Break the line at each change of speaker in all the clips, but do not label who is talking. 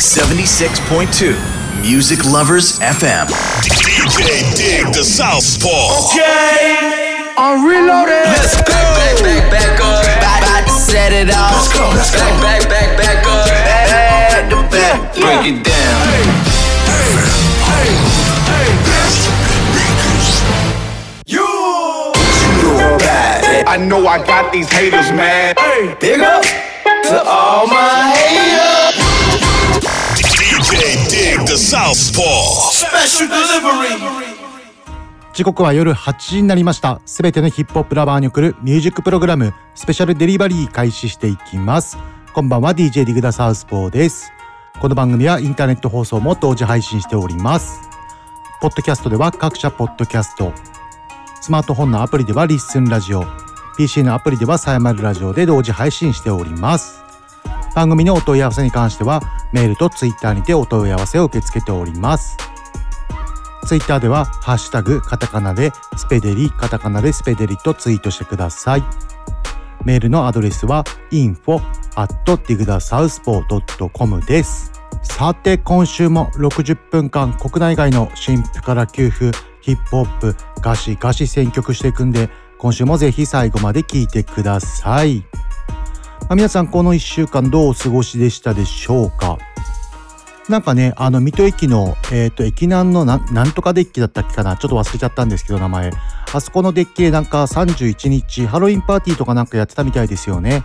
76.2 Music Lovers FM.
DJ Dig the Southpaw.
Okay, I'm reloaded.
Let's go. Back, back, back, back up. About, about to set it off.
Let's go, let's go.
Back, back, back, back up.
Back to back.
Break it down. Hey, hey, hey.
I know I got these haters mad. Hey.
Big up to all my haters.
The Southpaw.
Special delivery.
時刻は夜8時になりました。すべてのヒップホップラバーに送るミュージックプログラム、スペシャルデリバリー開始していきます。こんばんは、DJ ディグダサウスポーです。この番組はインターネット放送も同時配信しております。ポッドキャストでは各社ポッドキャスト、スマートフォンのアプリではリッスンラジオ、PC のアプリではサヤマルラジオで同時配信しております。番組のお問い合わせに関してはメールとツイッターにてお問い合わせを受け付けております。ツイッターではハッシュタグカタカナでスペデリカタカナでスペデリとツイートしてください。メールのアドレスは info at digdasouthpaw.com です。さて今週も60分間国内外の新婦から給付ヒップホップガシガシ選曲していくんで今週もぜひ最後まで聞いてください。あ皆さんこの1週間どうお過ごしでしたでしょうか？なんかね、あの、水戸駅の、えっ、と、駅南のなんなんとかデッキだったっけかな？ちょっと忘れちゃったんですけど、名前。あそこのデッキでなんか31日、ハロウィンパーティーとかなんかやってたみたいですよね。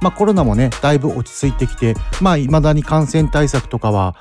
まあコロナもね、だいぶ落ち着いてきて、まあ未だに感染対策とかは、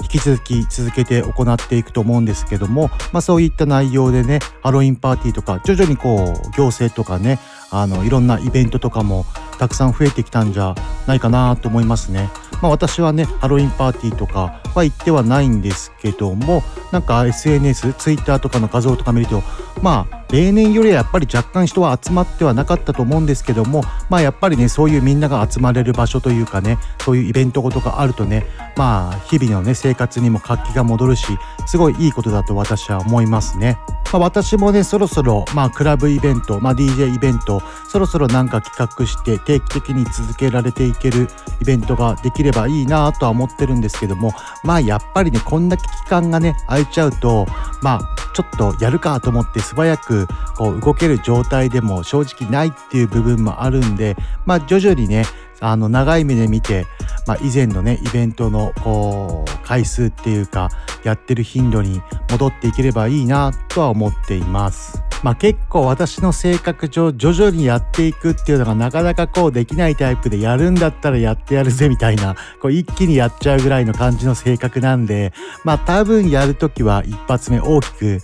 引き続き続けて行っていくと思うんですけども、まあそういった内容でね、ハロウィンパーティーとか、徐々にこう、行政とかね、あの、いろんなイベントとかもたくさん増えてきたんじゃないかなと思いますね。まあ私はね、ハロウィンパーティーとかは行ってはないんですけども、なんか SNS、Twitter とかの画像とか見ると、まあ例年よりはやっぱり若干人は集まってはなかったと思うんですけども、まあやっぱりね、そういうみんなが集まれる場所というかね、そういうイベントごとがあるとね、まあ日々のね、生活にも活気が戻るし、すごいいいことだと私は思いますね。まあ私もね、そろそろ、まあクラブイベント、まあ DJ イベント、そろそろなんか企画して定期的に続けられていけるイベントができればいいなとは思ってるんですけども、まあやっぱりね、こんだけ期間がね、空いちゃうと、まあちょっとやるかと思って素早くこう動ける状態でも正直ないっていう部分もあるんで、まあ徐々にね、あの長い目で見て、まあ、以前のねイベントのこう回数っていうかやってる頻度に戻っていければいいなとは思っています。まあ結構私の性格上徐々にやっていくっていうのがなかなかこうできないタイプでやるんだったらやってやるぜみたいなこう一気にやっちゃうぐらいの感じの性格なんでまあ多分やるときは一発目大きく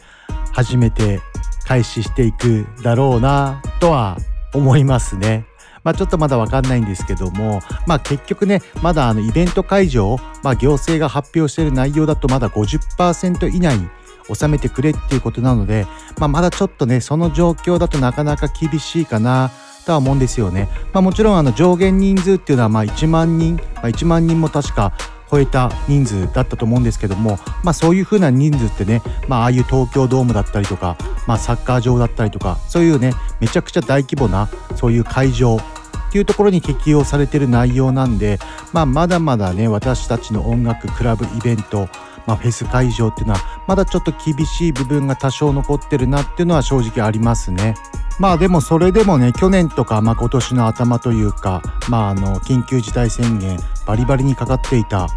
始めて開始していくだろうなとは思いますね。まあちょっとまだわかんないんですけども、まあ結局ね、まだあのイベント会場、まあ行政が発表している内容だとまだ50%以内に収めてくれっていうことなので、まあまだちょっとね、その状況だとなかなか厳しいかなとは思うんですよね。まあもちろんあの上限人数っていうのはまあ1万人、まあ1万人も確か超えた人数だったと思うんですけども、まあそういう風な人数ってね、まあああいう東京ドームだったりとか、まあサッカー場だったりとか、そういうね、めちゃくちゃ大規模なそういう会場っていうところに適用されてる内容なんで、まあまだまだね、私たちの音楽、クラブ、イベント、まあ、フェス会場っていうのはまだちょっと厳しい部分が多少残ってるなっていうのは正直ありますね。まあでもそれでもね去年とか、まあ、今年の頭というか、まあ、あの緊急事態宣言バリバリにかかっていた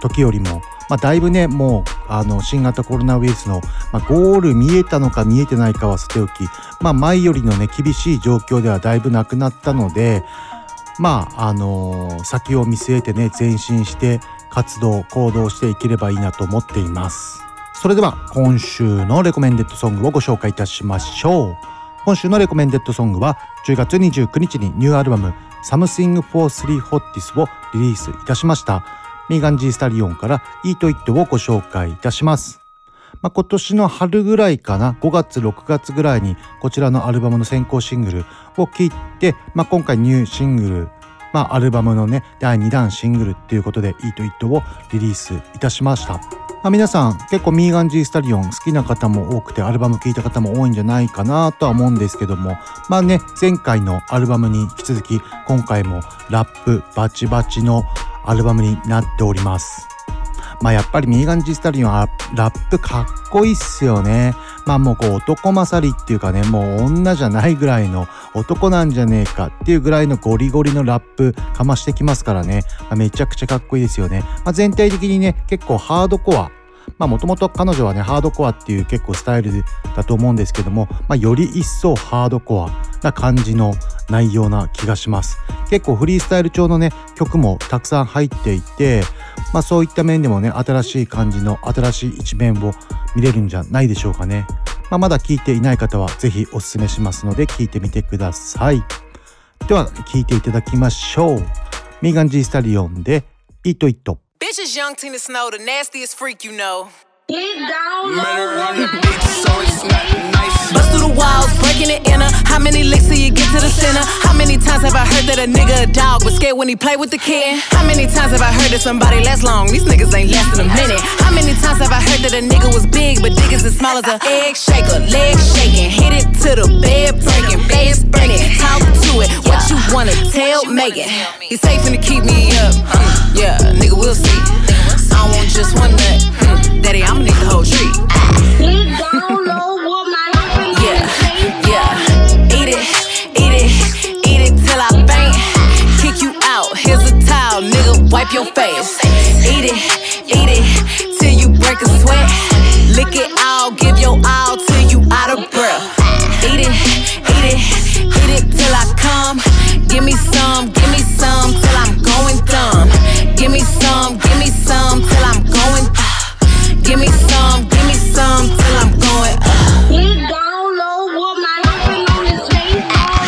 時よりも、まあ、だいぶねもうあの新型コロナウイルスの、まあ、ゴール見えたのか見えてないかはさておき、まあ、前よりのね厳しい状況ではだいぶなくなったのでまああの先を見据えてね前進して活動行動していければいいなと思っています。それでは今週のレコメンデッドソングをご紹介いたしましょう。今週のレコメンデッドソングは10月29日にニューアルバム Something for Three Hottis をリリースいたしましたミーガン・ジー・スタリオンから「Eat It」をご紹介いたしますまあ、今年の春ぐらいかな5月6月ぐらいにこちらのアルバムの先行シングルを聴いて、まあ、今回ニューシングル、まあ、アルバムのね第2弾シングルっていうことで「Eat It」をリリースいたしました。まあ、皆さん結構ミーガン・ジー・スタリオン好きな方も多くてアルバム聴いた方も多いんじゃないかなとは思うんですけどもまあね前回のアルバムに引き続き今回もラップバチバチのアルバムになっております。まあやっぱりミーガン・ジスタリンはラップかっこいいっすよね。まあもうこう男勝りっていうかね、もう女じゃないぐらいの男なんじゃねえかっていうぐらいのゴリゴリのラップかましてきますからね、まあ、めちゃくちゃかっこいいですよね。まあ、全体的にね、結構ハードコア、もともと彼女はね、ハードコアっていう結構スタイルだと思うんですけども、まあより一層ハードコアな感じの内容な気がします。結構フリースタイル調のね、曲もたくさん入っていて、まあそういった面でもね、新しい感じの新しい一面を見れるんじゃないでしょうかね。まあ、まだ聞いていない方はぜひおすすめしますので聞いてみてください。では聞いていただきましょう。ミーガン・ジー・スタリオンで「イット・イット」。
Bitches young Tina Snow, the nastiest freak you know. Bust How many licks till you get to the center? How many times have I heard that a nigga a dog was scared when he played with the kid? How many times have I heard that somebody lasts long? These niggas ain't lasting a minute. How many times have I heard that a nigga was big but dick is as small as a egg shaker? Leg shaking, hit it to the bed breaking, face burning. Talk to it, what you wanna tell Megan? He's safe to keep me up. Mm, yeah, nigga, we'll see. I want just one nut. Mm, daddy, I'ma need the whole tree. Wipe your face. Eat it, eat it till you break a sweat. Lick it all, give your all till you out of breath. Eat it, eat it, eat it till I come. Give me some, give me some till I'm going dumb. Give me some, give me some till I'm going. Give me some, give me some till I'm going.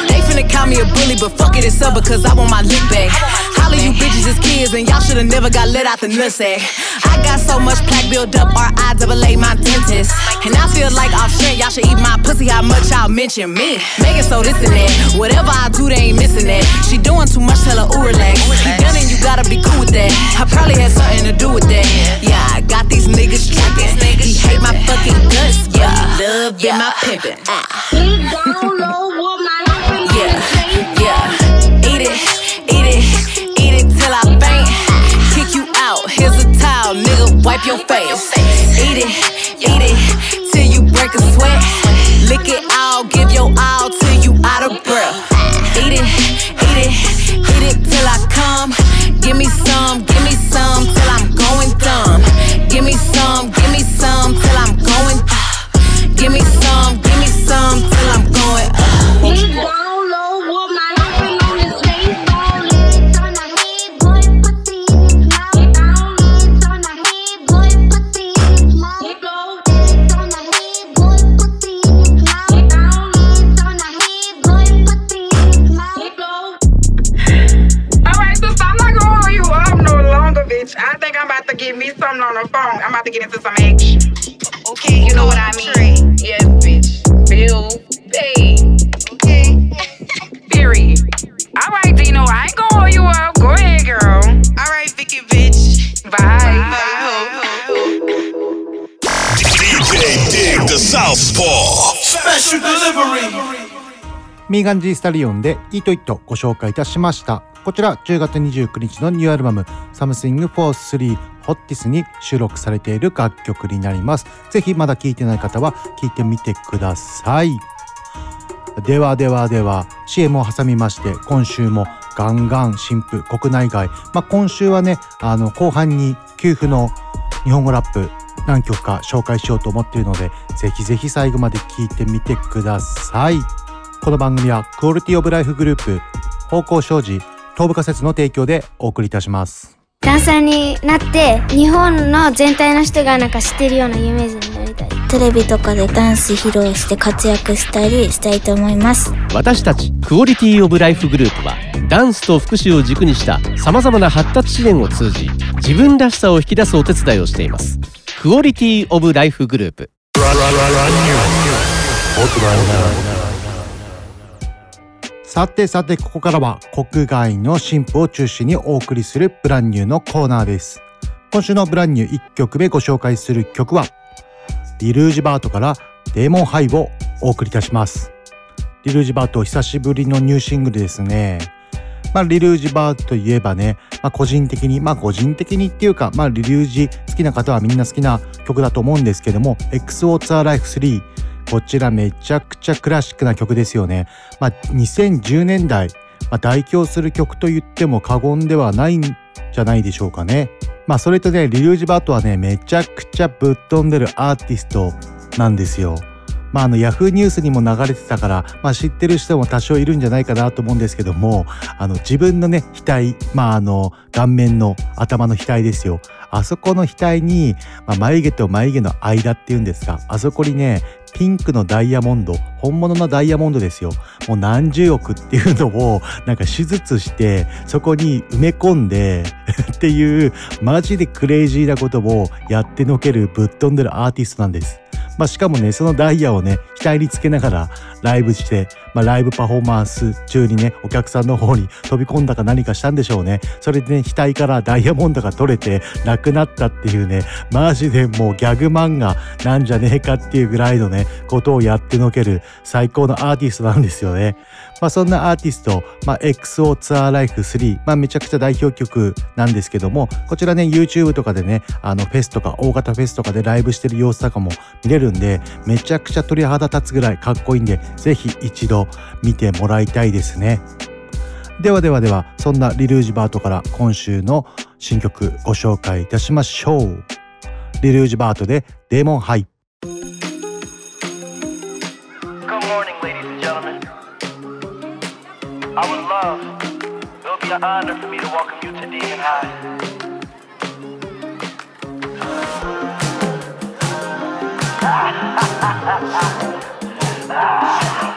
They finna call me a bully, but fuck it, it's up because I want my lick back. Holla, you bitches is kids, and y'all shoulda never got let out the nutsack. I got so much plaque built up, R.I. double A my dentist. And I feel like off shit, y'all should eat my pussy, how much y'all mention me. Making so this and that. Whatever I do, they ain't missing that. She doing too much, tell her, ooh, relax. You done and you gotta be cool with that. I probably had something to do with that. Yeah, I got these niggas tripping. He hate my fucking guts, yeah. Love yeah. my pimpin'. Yeah, Your face. Eat it, eat it till you break a sweat. Lick it all, give your all
ミーガン・ジー・スタリオンで「イート・イット」ご紹介いたしました。こちら10月29日のニューアルバム「Something for Three Hottis」に収録されている楽曲になります。ぜひまだ聴いてない方は聴いてみてください。ではではでは CM を挟みまして今週もガンガン新婦国内外、まあ、今週はねあの後半に給付の日本語ラップ何曲か紹介しようと思っているのでぜひぜひ最後まで聴いてみてください。この番組はクオリティオブライフグループ方向障子東部仮説の提供でお送りいたします。
ダンサーになって日本の全体の人がなんか知ってるような有名人になりたい。テレビとかでダンス披露して活躍したりしたいと思います。
私たちクオリティオブライフグループはダンスと福祉を軸にしたさまざまな発達支援を通じ自分らしさを引き出すお手伝いをしています。クオリティオブライフグループ
さてさてここからは国外の新婦を中心にお送りするブランニューのコーナーです。今週のブランニュー1曲目ご紹介する曲はリルージバートからデーモンハイをお送りいたします。リルージバート久しぶりのニューシングルですね。まあ、リルージバーといえばね、まあ、個人的に、まあ、個人的にっていうか、まあ、リルージ好きな方はみんな好きな曲だと思うんですけども、XO ツアーライフ3、こちらめちゃくちゃクラシックな曲ですよね。まあ、2010年代、まあ、代表する曲と言っても過言ではないんじゃないでしょうかね。まあ、それとね、リルージバートはね、めちゃくちゃぶっ飛んでるアーティストなんですよ。まあ、あの、ヤフーニュースにも流れてたから、まあ、知ってる人も多少いるんじゃないかなと思うんですけども、あの、自分のね、額、まあ、あの、顔面の頭の額ですよ。あそこの額に、まあ、眉毛と眉毛の間っていうんですか、あそこにね、ピンクのダイヤモンド、本物のダイヤモンドですよ。もう何十億っていうのを、なんか手術して、そこに埋め込んでっていう、マジでクレイジーなことをやってのけるぶっ飛んでるアーティストなんです。まあ、しかもね、そのダイヤをね、額につけながらライブして、まあ、ライブパフォーマンス中にね、お客さんの方に飛び込んだか何かしたんでしょうね。それでね、額からダイヤモンドが取れてなくなったっていうね、マジでもうギャグ漫画なんじゃねえかっていうぐらいのね、ことをやってのける最高のアーティストなんですよね。まあ、そんなアーティスト、まあ、XO ツアーライフ3、まあ、めちゃくちゃ代表曲なんですけども、こちらね、YouTube とかでね、あの、フェスとか、大型フェスとかでライブしてる様子とかも見れるんで、めちゃくちゃ鳥肌立つぐらいかっこいいんで、ぜひ一度見てもらいたいですね。ではではでは、そんなリルージバートから今週の新曲ご紹介いたしましょう。リルージバートでデーモンハイ。
Good morning, ladies and gentlemen. I would love, it would be an honor for me to welcome you to Demon High.
I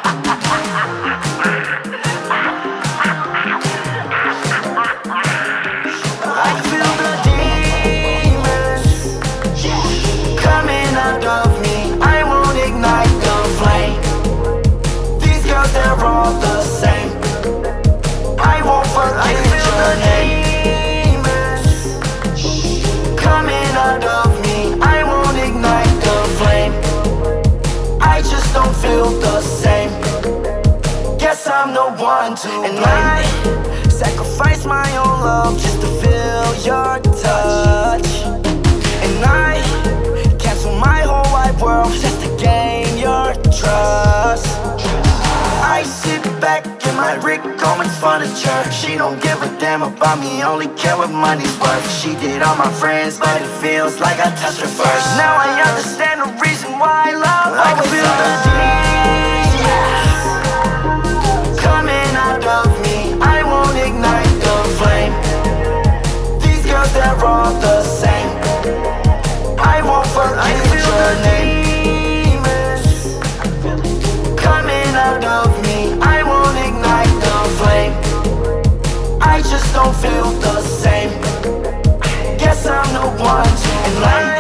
and I sacrifice my own love just to feel your touch. And I cancel my whole wide world just to gain your trust. I sit back in my Rick Owens furniture. She don't give a damn about me, only care what money's worth. She did all my friends, but it feels like I touched her first. Now I understand the reason why I love. I can feel the girls, they're the same. I won't forget your name. Coming out of me, I won't ignite the flame. I just don't feel the same. Guess I'm the one to and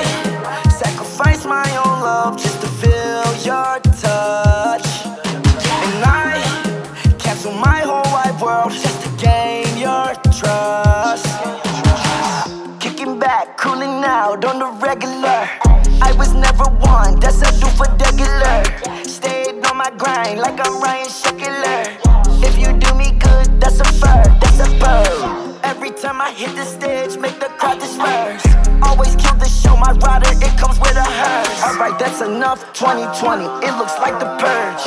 I was never one, that's a do for regular. Stayed on my grind like I'm Ryan Sheckler. If you do me good, that's a fur, that's a bird. Every time I hit the stage, make the crowd disperse. Always kill the show, my rider, it comes with a hearse. Alright, that's enough. 2020, it looks like the purge.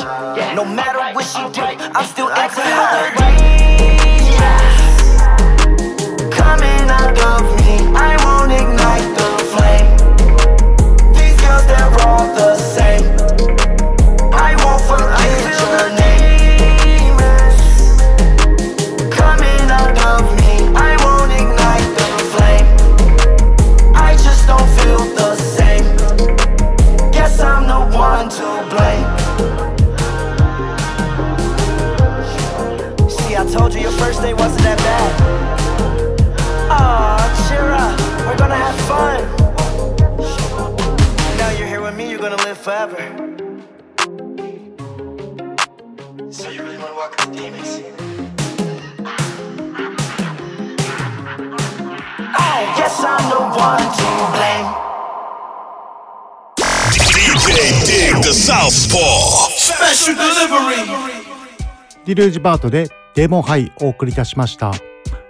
No matter what she do, I'm still into her. Forever. So you really wanna walk with the demons? I guess I'm the one to blame.
DJ Dig the Southpaw.
Special delivery.
リルージバートででもはい、お送りいたしました。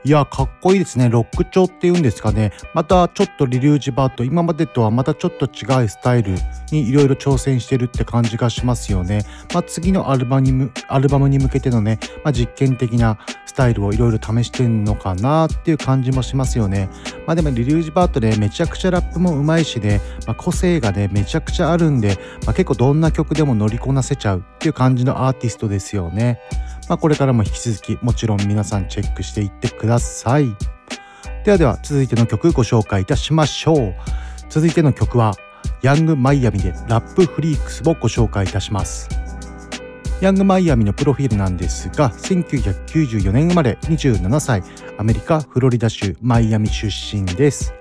いや、かっこいいですね。ロック調っていうんですかね。またちょっとリリュージバート、今までとはまたちょっと違うスタイルにいろいろ挑戦してるって感じがしますよね。まあ、次のアルバにむアルバムに向けてのね、まあ、実験的なスタイルをいろいろ試してんのかなっていう感じもしますよね。まあでもリリュージバートでめちゃくちゃラップもうまいしね、まあ、個性がね、めちゃくちゃあるんで、まあ、結構どんな曲でも乗りこなせちゃうっていう感じのアーティストですよね。まあ、これからも引き続きもちろん皆さんチェックしていってください。ではでは続いての曲ご紹介いたしましょう。続いての曲はヤングマイアミでラップフリークスをご紹介いたします。ヤングマイアミのプロフィールなんですが1994年生まれ27歳アメリカフロリダ州マイアミ出身です。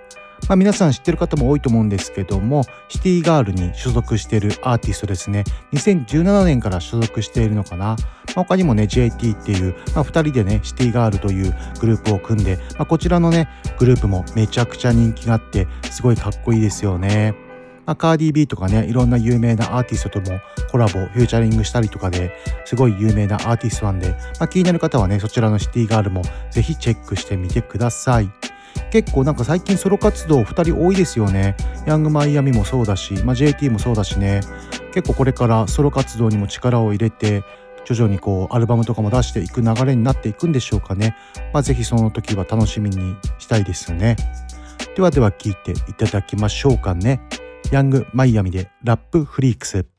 まあ、皆さん知ってる方も多いと思うんですけどもシティガールに所属しているアーティストですね2017年から所属しているのかな、まあ、他にもね JT っていう、まあ、2人でねシティガールというグループを組んで、まあ、こちらのねグループもめちゃくちゃ人気があってすごいかっこいいですよね。まあ、カーディー・ビーとかねいろんな有名なアーティストともコラボフューチャリングしたりとかですごい有名なアーティストなんで、まあ、気になる方はねそちらのシティガールもぜひチェックしてみてください。結構なんか最近ソロ活動2人多いですよね。ヤングマイアミもそうだし、まあ、JT もそうだしね。結構これからソロ活動にも力を入れて、徐々にこうアルバムとかも出していく流れになっていくんでしょうかね。まあ、ぜひその時は楽しみにしたいですよね。ではでは聞いていただきましょうかね。ヤングマイアミでラップフリークス。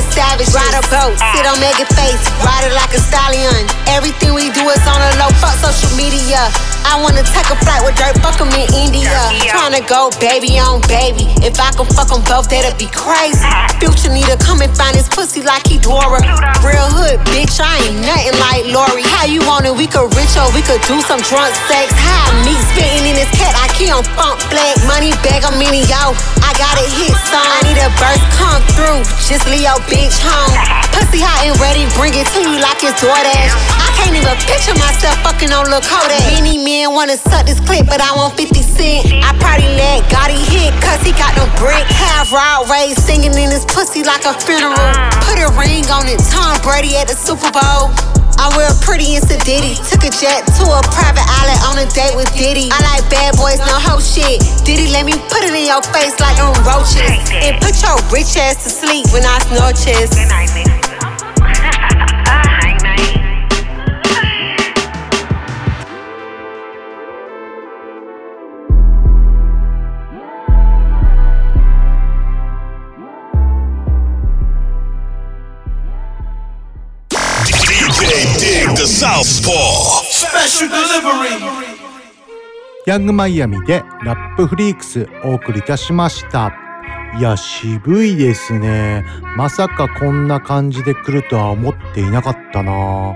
The savage. Ride a boat, sit on Megan face, ride it like a stallion. Everything we do is on a low. Fuck social media. I wanna take a flight with dirt. Fuck 'em in India. Tryna go baby on baby. If I could fuck 'em both, that'd be crazy. Future need to come and find his pussy like he Dora. Real hood, bitch. I ain't nothing like Lori. How you want it? We could rich or we could do some drunk sex. How me spitting in this cat? I key on funk black. Money bag, I'm in yo. I got a hit song. I need a burst come through. Just leave your bitch home. Pussy hot and ready, bring it to you like it's DoorDash. I can't even picture myself fucking on Lil Kodak. Many men wanna suck this clip, but I want 50 cent. I probably let Gotti hit, cause he got no brick. Have Rod Ray singing in his pussy like a funeral. Put a ring on it, Tom Brady at the Super Bowl. I'm real pretty and sedity. Took a jet to a private island on a date with Diddy. I like bad boys, no hoe shit. Diddy let me put it in your face like them roaches. And put your rich ass to sleep when I snort chest.
Yung Miami で Rap Freaks お送りいたしました。いや、渋いですね。まさかこんな感じで来るとは思っていなかったな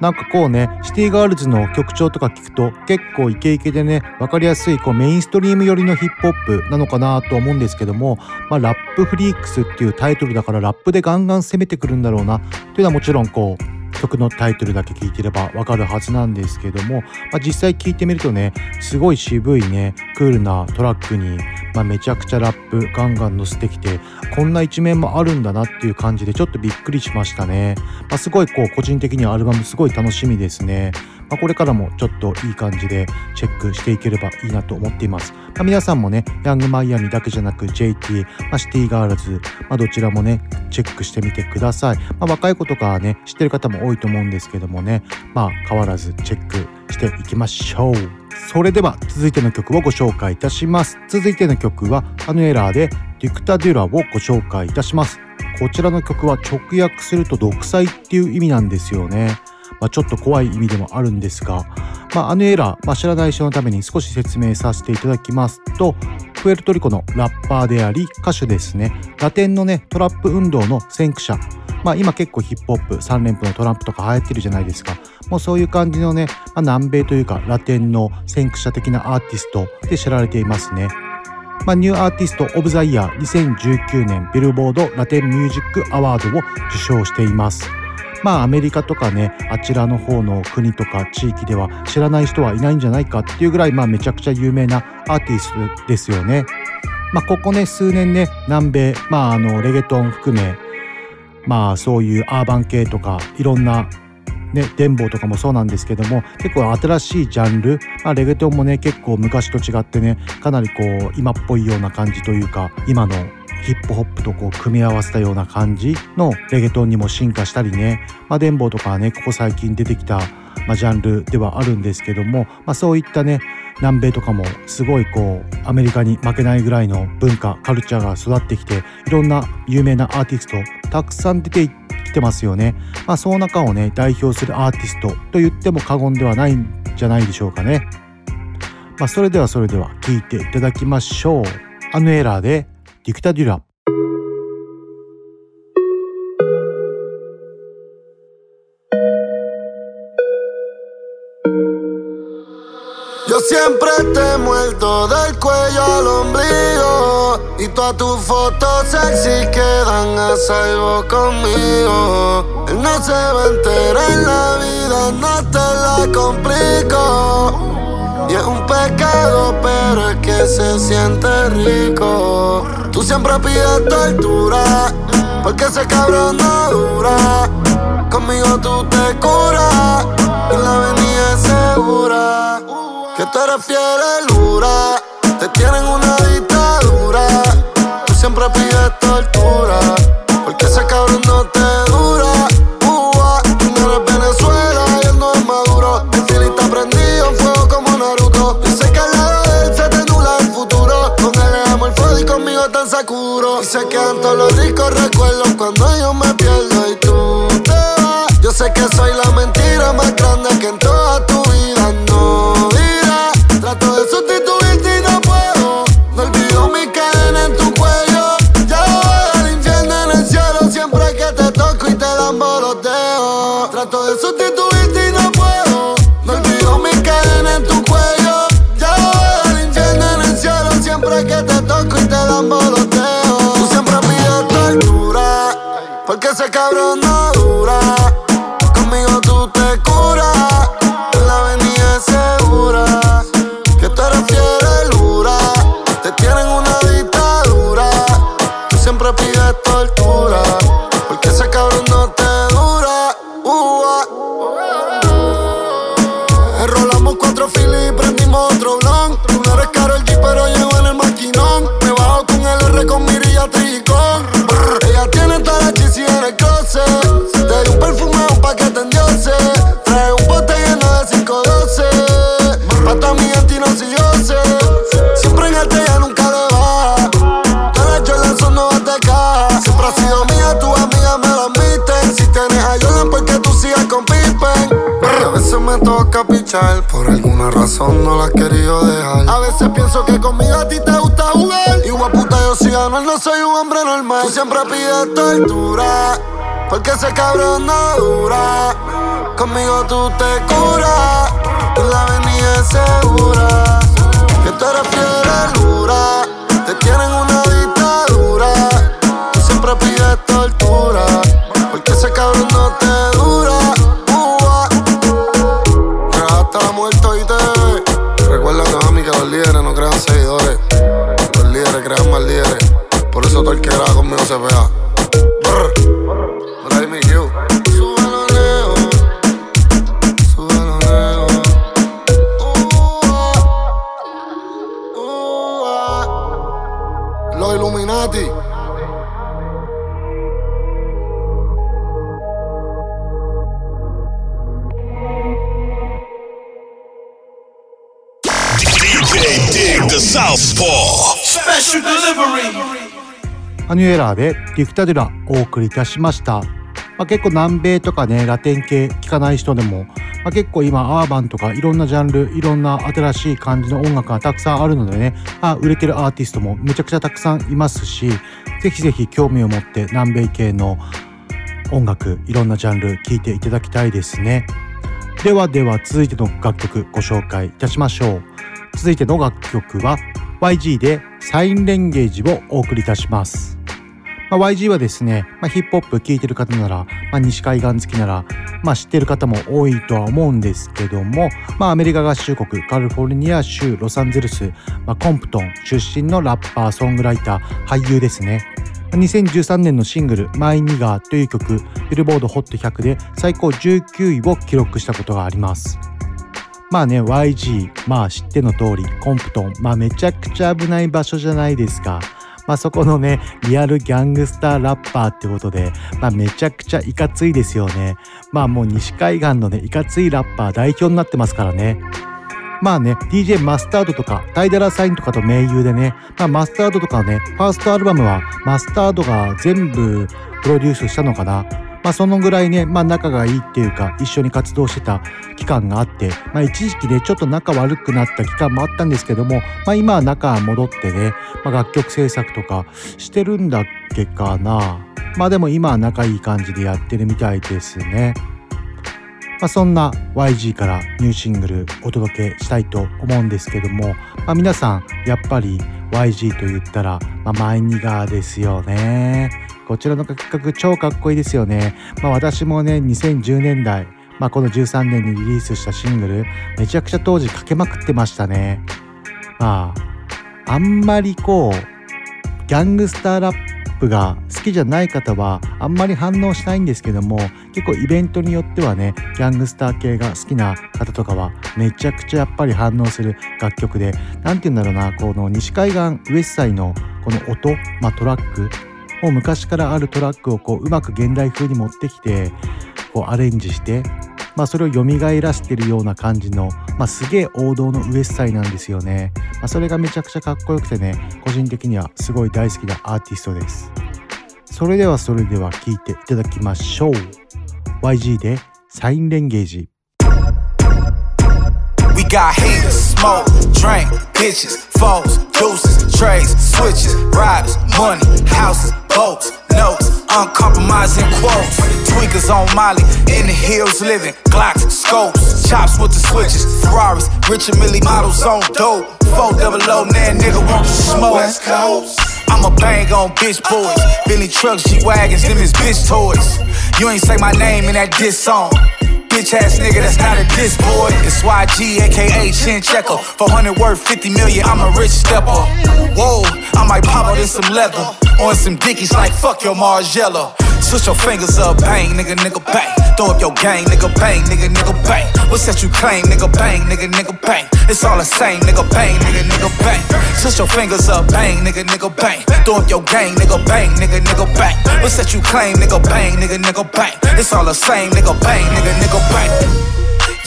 なんかこうね、 City Girls の曲調とか聞くと結構イケイケでね、わかりやすいこうメインストリーム寄りのヒップホップなのかなと思うんですけども、まあ Rap Freaks っていうタイトルだからラップでガンガン攻めてくるんだろうなっていうのはもちろんこう、曲のタイトルだけ聞いてればわかるはずなんですけども、まあ、実際聞いてみるとねすごい渋いねクールなトラックに、まあ、めちゃくちゃラップガンガン乗せてきてこんな一面もあるんだなっていう感じでちょっとびっくりしましたね、まあ、すごいこう個人的にはアルバムすごい楽しみですね、まあ、これからもちょっといい感じでチェックしていければいいなと思っています、まあ、皆さんもねヤングマイアミだけじゃなく JT、まあ、シティガールズ、まあ、どちらもねチェックしてみてください、まあ、若い子とかね知ってる方も多いと思うんですけどもねまあ変わらずチェックしていきましょう。それでは続いての曲をご紹介いたします。続いての曲はアヌエラーでディクタデュラをご紹介いたします。こちらの曲は直訳すると独裁っていう意味なんですよね。まあ、ちょっと怖い意味でもあるんですが、まあ、アヌエラ、まあ、知らない人のために少し説明させていただきますとプエルトリコのラッパーであり歌手ですねラテンのねトラップ運動の先駆者まあ今結構ヒップホップ3連符のトラップとか流行ってるじゃないですか、もうそういう感じのね、まあ、南米というかラテンの先駆者的なアーティストで知られていますね。まあ、 New Artist of the Year 2019年 Billboard Latin Music Award を受賞しています。まあアメリカとかねあちらの方の国とか地域では知らない人はいないんじゃないかっていうぐらいまあめちゃくちゃ有名なアーティストですよね。まあここね数年ね南米まああのレゲトン含めまあそういうアーバン系とかいろんなね、電棒とかもそうなんですけども結構新しいジャンル、まあ、レゲトンもね結構昔と違ってねかなりこう今っぽいような感じというか今のヒップホップとこう組み合わせたような感じのレゲトンにも進化したりね、まあ、電棒とかはねここ最近出てきた、まあ、ジャンルではあるんですけども、まあ、そういったね南米とかもすごいこうアメリカに負けないぐらいの文化カルチャーが育ってきていろんな有名なアーティストたくさん出てきてますよね。まあその中をね代表するアーティストと言っても過言ではないんじゃないでしょうかね。まあそれではそれでは聴いていただきましょう。アヌエラーで
Yo siempre te he muerto del cuello al ombligo Y todas tus fotos sexy quedan a salvo conmigo. Él no se va a enterar en la vida, no te la complico. Y es un pecado, pero es que se siente rico. Tú siempre pides tortura, porque ese cabrón no dura Conmigo tú te curas, y la avenida es segura que tú eres fiel lura, te tienen una dictadura. Tú siempre pides tortura, porque ese cabrón no te dura. Sakuro. Y se quedan todos los ricos recuerdos Por alguna razón no la he querido dejar. A veces pienso que conmigo a ti te gusta jugar. Y puta, yo si gano, no soy un hombre normal. Tú siempre pides tortura. Porque ese cabrón no dura. Conmigo tú te curas. En la avenida es segura. Que tú eres fiel lura. Te tienen una dictadura. Tú siempre pides tortura. Porque ese cabrón no te cualquiera conmigo se vea.
アニュエラーでディクタデュラお送りいたしました。まあ、結構南米とかねラテン系聞かない人でも、まあ、結構今アーバンとかいろんなジャンルいろんな新しい感じの音楽がたくさんあるのでね、あ、売れてるアーティストもめちゃくちゃたくさんいますしぜひぜひ興味を持って南米系の音楽いろんなジャンル聴いていただきたいですね。ではでは続いての楽曲ご紹介いたしましょう続いての楽曲は YG でサインレンゲージをお送りいたしますまあ、YG はですね、まあ、ヒップホップ聴いてる方なら、まあ、西海岸好きなら、まあ、知ってる方も多いとは思うんですけども、まあ、アメリカ合衆国カリフォルニア州ロサンゼルス、まあ、コンプトン出身のラッパーソングライター俳優ですね。2013年のシングル「マイニガー」という曲ビルボード HOT100 で最高19位を記録したことがあります。まあね YG まあ知っての通りコンプトンまあめちゃくちゃ危ない場所じゃないですか。まあ、そこのね、リアルギャングスターラッパーってことで、まあ、めちゃくちゃいかついですよね。まあもう西海岸のね、いかついラッパー代表になってますからね。まあね、DJ マスタードとか、タイダラサインとかと盟友でね、まあマスタードとかね、ファーストアルバムはマスタードが全部プロデュースしたのかな。まあそのぐらいね、まあ仲がいいっていうか、一緒に活動してた期間があって、まあ一時期、ね、ちょっと仲悪くなった期間もあったんですけども、まあ今は仲戻ってね、まあ楽曲制作とかしてるんだっけかな。まあでも今は仲いい感じでやってるみたいですね。まあ、そんな YG からニューシングルお届けしたいと思うんですけども、まあ、皆さんやっぱり YG と言ったら、まあ、マイニガーですよね。こちらの楽曲超かっこいいですよね。まあ私もね、2010年代、まあこの13年にリリースしたシングル、めちゃくちゃ当時かけまくってましたね。まあ、あんまりこう、ギャングスターラップが好きじゃない方はあんまり反応しないんですけども結構イベントによってはねギャングスター系が好きな方とかはめちゃくちゃやっぱり反応する楽曲で何て言うんだろうなこの西海岸ウエスサイのこの音、まあ、トラック。もう昔からあるトラックをこううまく現代風に持ってきてこうアレンジして、まあ、それを蘇らせてるような感じの、まあ、すげえ王道のウエスサイなんですよね、まあ、それがめちゃくちゃかっこよくてね個人的にはすごい大好きなアーティストです。それではそれでは聴いていただきましょう。YG でサインレンゲージ。
We got haters, smoke, drink, bitches, foes, deuces, trays, switches, riders, money, houses, boats, notes, uncompromising quotes. Tweakers on Molly, in the hills living, Glocks, scopes, chops with the switches, Ferraris, rich and Millie models on dope. Four double O, nan nigga want to smoke. West Coast. I'ma bang on bitch boys. Billy trucks, G wagons, them is bitch toys. You ain't say my name in that diss song. Bitch ass nigga, that's not a diss boy. It's YG, aka Chin Checker. 400 worth 50 million, I'm a rich stepper. Whoa, I might pop out in some leather. On some dickies like fuck your Margiela. Switch your fingers up, bang, nigga, nigga, bang. Throw up your gang, nigga, bang, nigga, nigga, bang. What's that you claim, nigga, bang, nigga, nigga, bang. It's all the same, nigga, bang, nigga, nigga, bang. Switch your fingers up, bang, nigga, nigga, bang. Throw up your gang, nigga, bang, nigga, nigga, bang. What's that you claim, nigga, bang, nigga, nigga, bang. It's all the same, nigga, bang, nigga, nigga,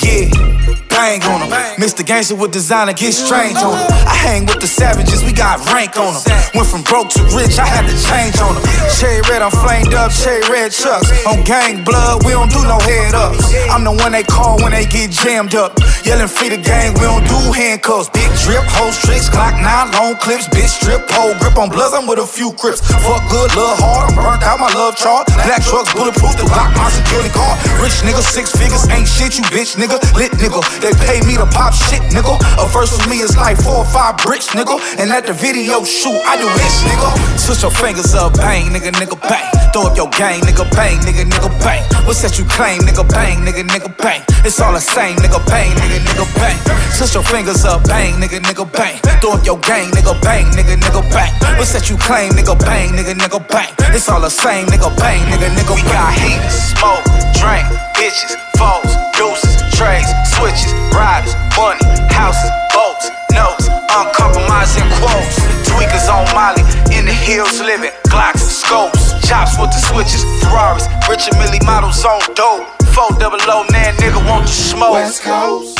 yeah bang on them. Mr. Gangster with designer, get strange on them. I hang with the savages, we got rank on them. Went from broke to rich, I had to change on them. Cherry red, I'm flamed up, cherry red chucks. On gang blood, we don't do no head ups. I'm the one they call when they get jammed up. Yelling free the gang, we don't do handcuffs. Big drip, hoes, tricks, clock nine, long clips, bitch strip, pole grip on bloods, I'm with a few crips. Fuck good, love hard, I'm burnt out my love chart. Black trucks, bulletproof, the block my security guard. Rich nigga, six figures, ain't shit, you bitch nigga. Lit nigga, they pay me to pop shit nigga. A verse with me is like four or five bricks nigga. And at the video shoot, I do this nigga. Switch your fingers up, bang, nigga, nigga, bang. Throw up your gang, nigga, bang, nigga, nigga, bang. What's that you claim, nigga, bang, nigga, nigga, bang. It's all the same, nigga, bang, nigga, nigga, bang. Switch your fingers up, bang, nigga, nigga, bang. Throw up your gang, nigga, bang, nigga, nigga, bang. What's that you claim, nigga, bang, nigga, nigga, bang. It's all the same, nigga, bang, nigga, nigga, bang. We got heat, smoke, drink, bitches, foes, deuces, trays, switches, riders, money, houses, boats, notes, uncompromising quotes. Tweakers on Molly, in the hills living, Glocks, scopes, chops with the switches, Ferraris, rich and Millie models on dope. Four double O, nan nigga want to smoke. West Coast.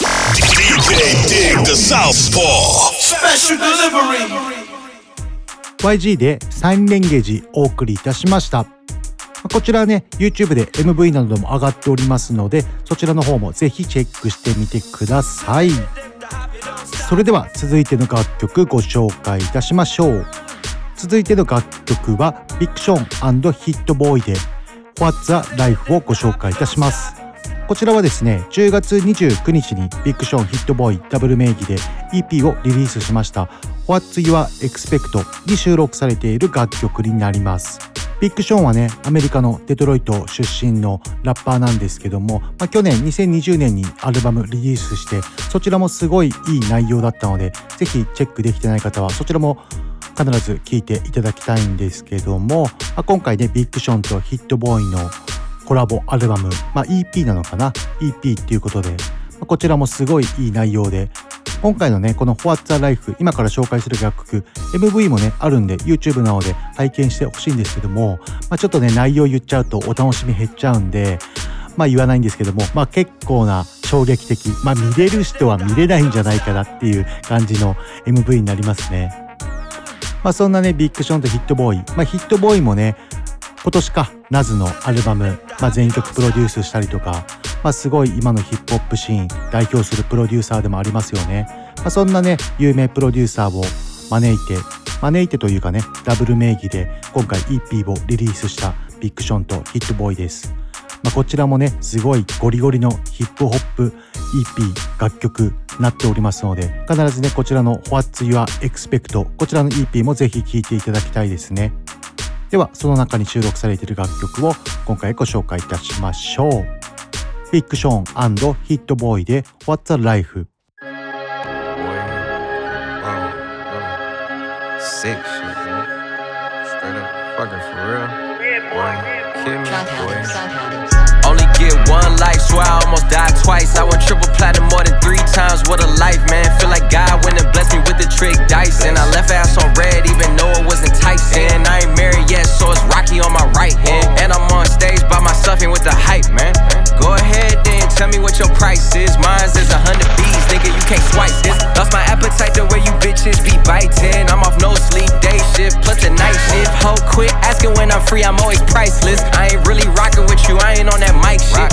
DJ Dig the Southpaw.
YG でサインレンゲージお送りいたしました。こちらね YouTube で MV なども上がっておりますのでそちらの方もぜひチェックしてみてください。それでは続いての楽曲ご紹介いたしましょう。続いての楽曲はビクションヒットボーイで What's a Life をご紹介いたします。こちらはですね10月29日にビクションヒットボーイダブル名義で EP をリリースしました。What's Your Expect に収録されている楽曲になります。ビッグショーンはね、アメリカのデトロイト出身のラッパーなんですけども、まあ、去年2020年にアルバムリリースして、そちらもすごいいい内容だったので、ぜひチェックできてない方はそちらも必ず聴いていただきたいんですけども、まあ、今回ね、ビッグショーンとヒットボーイのコラボアルバム、まあ、EP なのかな ?EP っていうことで、まあ、こちらもすごいいい内容で、今回のね、この What's a Life、今から紹介する楽曲、MV もね、あるんで、YouTube なので拝見してほしいんですけども、まあ、ちょっとね、内容言っちゃうとお楽しみ減っちゃうんで、まあ言わないんですけども、まあ結構な衝撃的、まあ見れる人は見れないんじゃないかなっていう感じの MV になりますね。まあそんなね、ビッグションとヒットボーイ、まあヒットボーイもね、今年か、ナズのアルバム、まあ、全曲プロデュースしたりとか、まあ、すごい今のヒップホップシーン代表するプロデューサーでもありますよね。まあ、そんなね、有名プロデューサーを招いて、招いてというかね、ダブル名義で今回 EP をリリースしたビッグションとヒットボーイです。まあ、こちらもね、すごいゴリゴリのヒップホップ EP 楽曲なっておりますので、必ずね、こちらの What's Your Expect こちらの EP もぜひ聴いていただきたいですね。では、その中に収録されている楽曲を今回ご紹介いたしましょう。ビッグショーンヒットボーイで What's a Life
Sick shit, bro. Straight up fucking for real. Boy,
Only get one life, swear I almost died twice. I went triple platinum more than three times. What a life, man. Feel like God went and blessed me with the trick dice. And I left ass on red, even though it was enticing. I ain't married yet, so it's rocky on my right hand. And I'm on stage by myself and with the hype, man. Go ahead then, tell me what your price is. Mine's is a hundred B's, nigga, you can't swipe this. Lost my appetite the way you bitches be biting. I'm off no sleep, day shift, plus the night shift. Ho, quit asking when I'm free, I'm always priceless. I ain't really rocking with you, I ain't on that mic shit.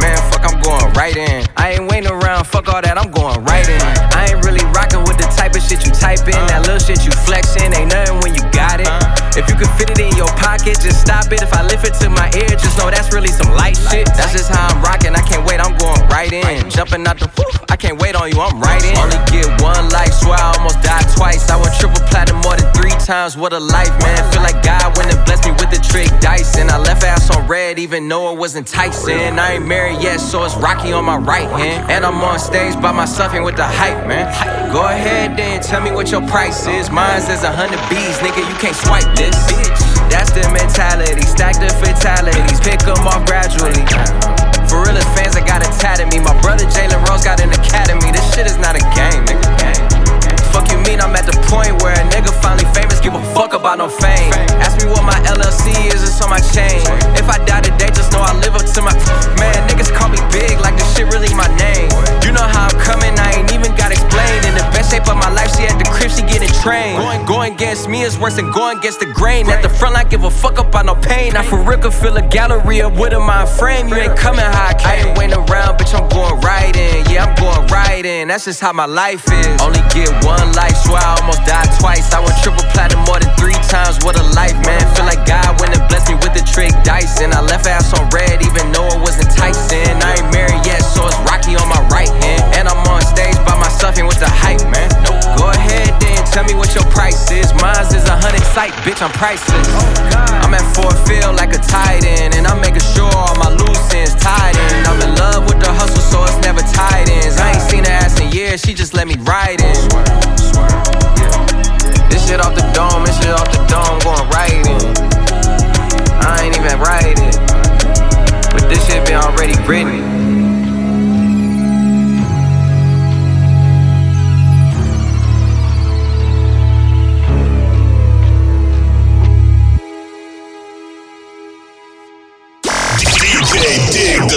Man, fuck, I'm going right in. I ain't waiting around, fuck all that, I'm going right in. I ain't really rocking with the type of shit you type in. That little shit you flexing, ain't nothing when you got it. Uh-huh. If you can fit it in your pocket, just stop it. If I lift it to my ear, just know that's really some light shit. That's just how I'm rocking, I can't wait, I'm going right in. Jumping out the whoop, I can't wait on you, I'm right in. Only get one life, swear I almost died twice. I went triple platinum more than three times, what a life, man. Feel like God went and blessed me with the trick dice. And I left ass on red, even though it was enticing. I ain't married yet, so it's rocky on my right hand. And I'm on stage by myself and with the hype, man. Go ahead then, tell me what your price is. Is a hundred B's, nigga, you can't swipe this. That's the mentality, stack the fatalities, pick them off gradually. For real fans, I got it tatted me. My brother Jalen Rose got an academy. This shit is not a game, nigga. Fuck you mean I'm at the point where a nigga finally famous, give a fuck about no fame. Ask me what my LLC is, it's on my chain. If I die today, just know I live up to my. Man, niggas call me big like this shit really my name. You know how I'm coming, I ain't even got explained. In the best shape of my life, she at the crib, she getting trained. Going, going against me is worse than going against the grain. At the front, I give a fuck about no pain. I for real could feel a gallery up with a mind frame. You ain't coming how I came. I ain't waiting around, bitch, I'm going right in. Yeah, I'm going right in. That's just how my life is. Only get one life, so I almost died twice. I went triple platinum more than three times. What a life, man. Feel like God went and blessed me with the trick dice. And I left ass on red, even though it wasn't Tyson. I ain't married yet, so it's rocky on my right hand. And I'm on stage by myself and with the hype, man. Go ahead then, tell me what your price is. Mine's is a hundred sight, bitch, I'm priceless. I'm at Fort Field like a tight end, and I'm making sure all my loose ends tied in. I'm in love with the hustle, so it's never tight ends. I ain't seen her ass in years, she just let me ride in. This shit off the dome, this shit off the dome, going right in. I ain't even write it, but this shit been already written.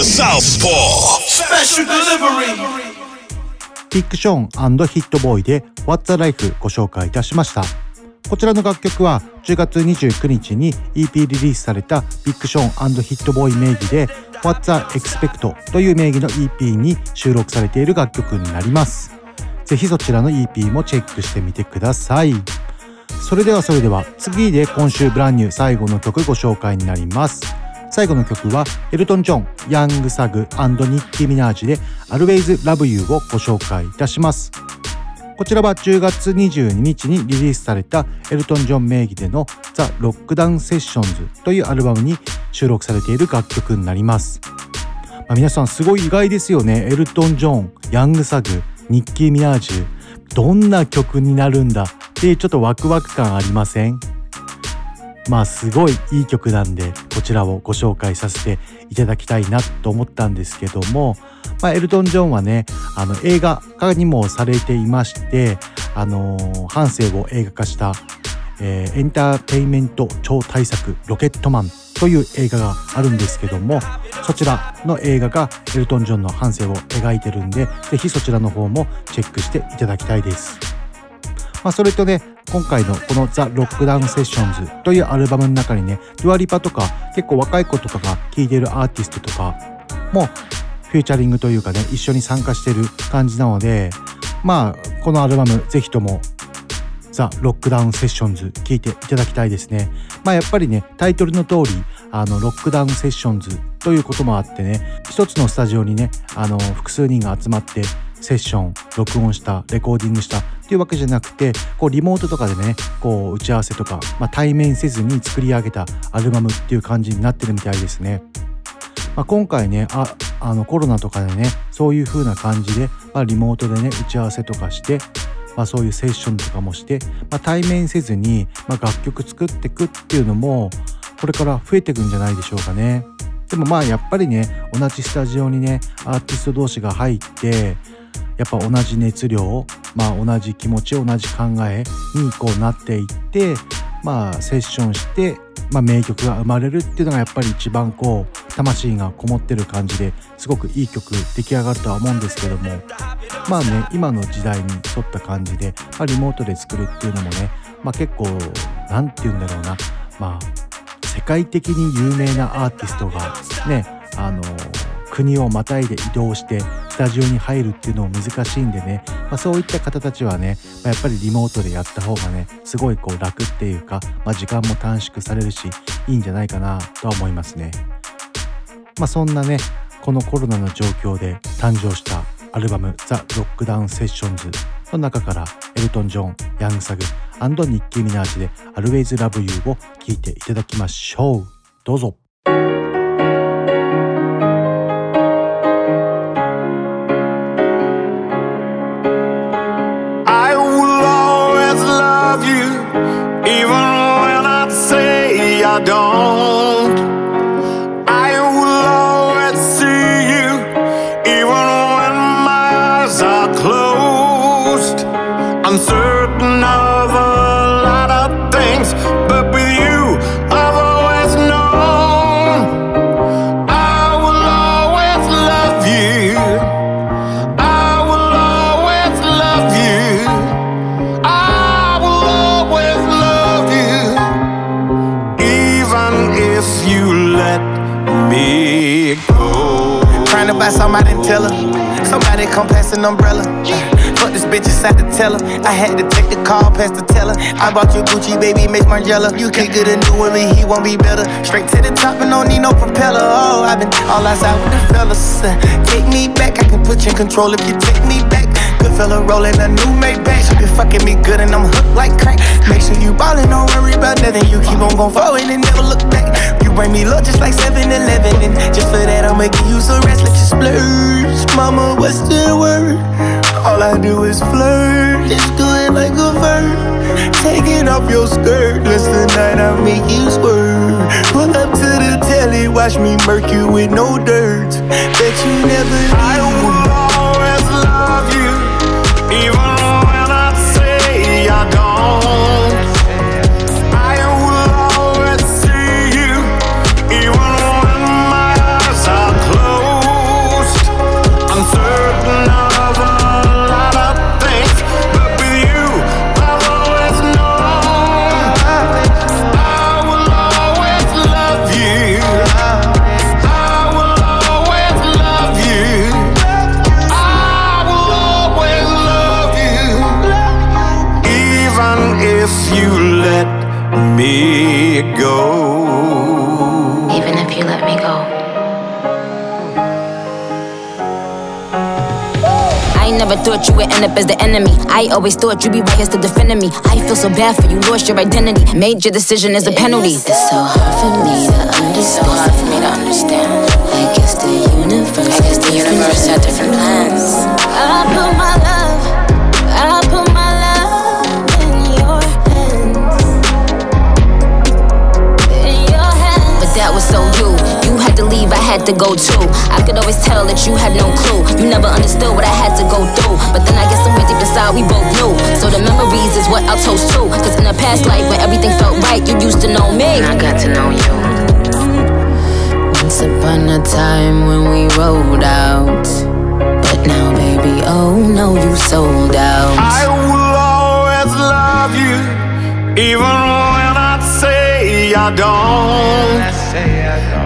The Southpaw.
Special delivery.
フィクションヒットボーイで What's a Life ご紹介いたしました。こちらの楽曲は10月29日に EP リリースされたビクションヒットボーイ名義で What's a Expect という名義の EP に収録されている楽曲になります。ぜひそちらの EP もチェックしてみてくださいそれではそれでは次で今週ブランニュー最後の曲ご紹介になります最後の曲はエルトン・ジョン、ヤング・サグニッキー・ミナージで Always Love You をご紹介いたしますこちらは10月22日にリリースされたエルトン・ジョン名義での The Lockdown Sessions というアルバムに収録されている楽曲になります。まあ、皆さんすごい意外ですよね。エルトン・ジョン、ヤング・サグ、ニッキー・ミナージュ。どんな曲になるんだってちょっとワクワク感ありません？まあすごいいい曲なんでこちらをご紹介させていただきたいなと思ったんですけども、まあ、エルトン・ジョンはねあの映画化にもされていましてあのー、半生を映画化した、えー、エンターテインメント超大作「ロケットマン」という映画があるんですけどもそちらの映画がエルトン・ジョンの半生を描いてるんで是非そちらの方もチェックしていただきたいです。まあ、それとね今回のこの The Lockdown Sessions というアルバムの中にね、 Dua Lipa とか結構若い子とかが聴いてるアーティストとかも featuring というかね、一緒に参加してる感じなので、まあ、このアルバムぜひとも The Lockdown Sessions 聴いていただきたいですね。まあやっぱりね、タイトルの通り、あの、 Lockdown Sessions ということもあってね、一つのスタジオにね、あの、複数人が集まってセッション、録音した、レコーディングしたっていうわけじゃなくて、こうリモートとかでね、こう打ち合わせとか、まあ、対面せずに作り上げたアルバムっていう感じになってるみたいですね。まあ、今回ねああのコロナとかでねそういう風な感じで、まあ、リモートでね打ち合わせとかして、まあ、そういうセッションとかもして、まあ、対面せずに、まあ、楽曲作っていくっていうのもこれから増えていくんじゃないでしょうかね。でもまあやっぱりね同じスタジオにねアーティスト同士が入ってやっぱ同じ熱量、まあ、同じ気持ち同じ考えにこうなっていってまあセッションして、まあ、名曲が生まれるっていうのがやっぱり一番こう魂がこもってる感じですごくいい曲出来上がるとは思うんですけどもまあね今の時代に沿った感じで、まあ、リモートで作るっていうのもね、まあ、結構何て言うんだろうなまあ世界的に有名なアーティストがねあの国をまたいで移動してスタジオに入るっていうのも難しいんでね、まあ、そういった方たちはね、まあ、やっぱりリモートでやった方がねすごいこう楽っていうか、まあ、時間も短縮されるしいいんじゃないかなとは思いますね。まあ、そんなねこのコロナの状況で誕生したアルバム「 The Lockdown Sessions」の中からエルトン・ジョン、ヤング・サグニッキー・ミナージで「Always Love You」を聴いていただきましょう。どうぞ。
Even when I say I don't. An umbrella. Fuck this bitch inside the teller. I had to take the call past the teller. I bought you Gucci, baby, makes Margiela. You can't get a new with me, he won't be better. Straight to the top and don't need no propeller. Oh, I've been all outside with the fellas. Uh, take me back, I can put you in control if you take me back. Fella rolling a new Maybach. She been fucking me good and I'm hooked like crack. Make sure you ballin', don't worry about nothing. You keep on gon' forward and never look back. You bring me luck just like 7 Eleven. And just for that, I'ma give you some rest. Let you splurge. Mama, what's the word? All I do is flirt. Just do it like a verb. Taking off your skirt. Just tonight, I make you squirt. Pull up to the telly, watch me murk you with no dirt. Bet you never knew. Even
never thought you would end up as the enemy. I always thought you'd be right here still defending me. I feel so bad for you, lost your identity. Made your decision as a penalty.
It's so hard for me to understand. So hard for me to understand. I guess the universe. I guess the universe had different plans.
I put my love,
had to go too. I could always tell that you had no clue. You never understood what I had to go through. But then I guess somewhere deep inside we both knew. So the memories is what I'll toast to. Cause in the past life when everything felt right, you used to know me.
I got to know you. Once upon a time when we rolled out. But now, baby, oh no, you sold out.
I will always love you, even when I say I don't. I will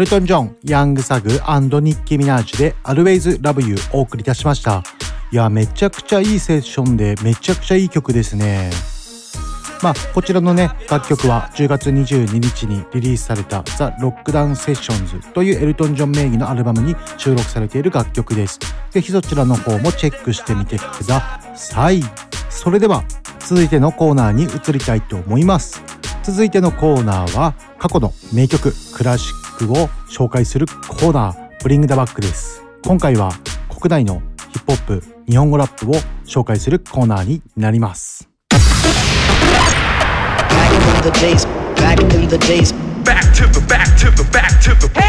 ルトン・ジョン、ヤング・サグニッキー・ミナージュで Always Love You お送りいたしました。いや、めちゃくちゃいいセッションでめちゃくちゃいい曲ですね。まあ、こちらのね、楽曲は10月22日にリリースされた The Lockdown Sessions というエルトン・ジョン名義のアルバムに収録されている楽曲です。ぜひそちらの方もチェックしてみてください。それでは、続いてのコーナーに移りたいと思います。続いてのコーナーは過去の名曲クラシックを紹介するコーナーブリングダバックです今回は国内のヒップホップ日本語ラップを紹介するコーナーになります
Back the back the.
Back the back the back the.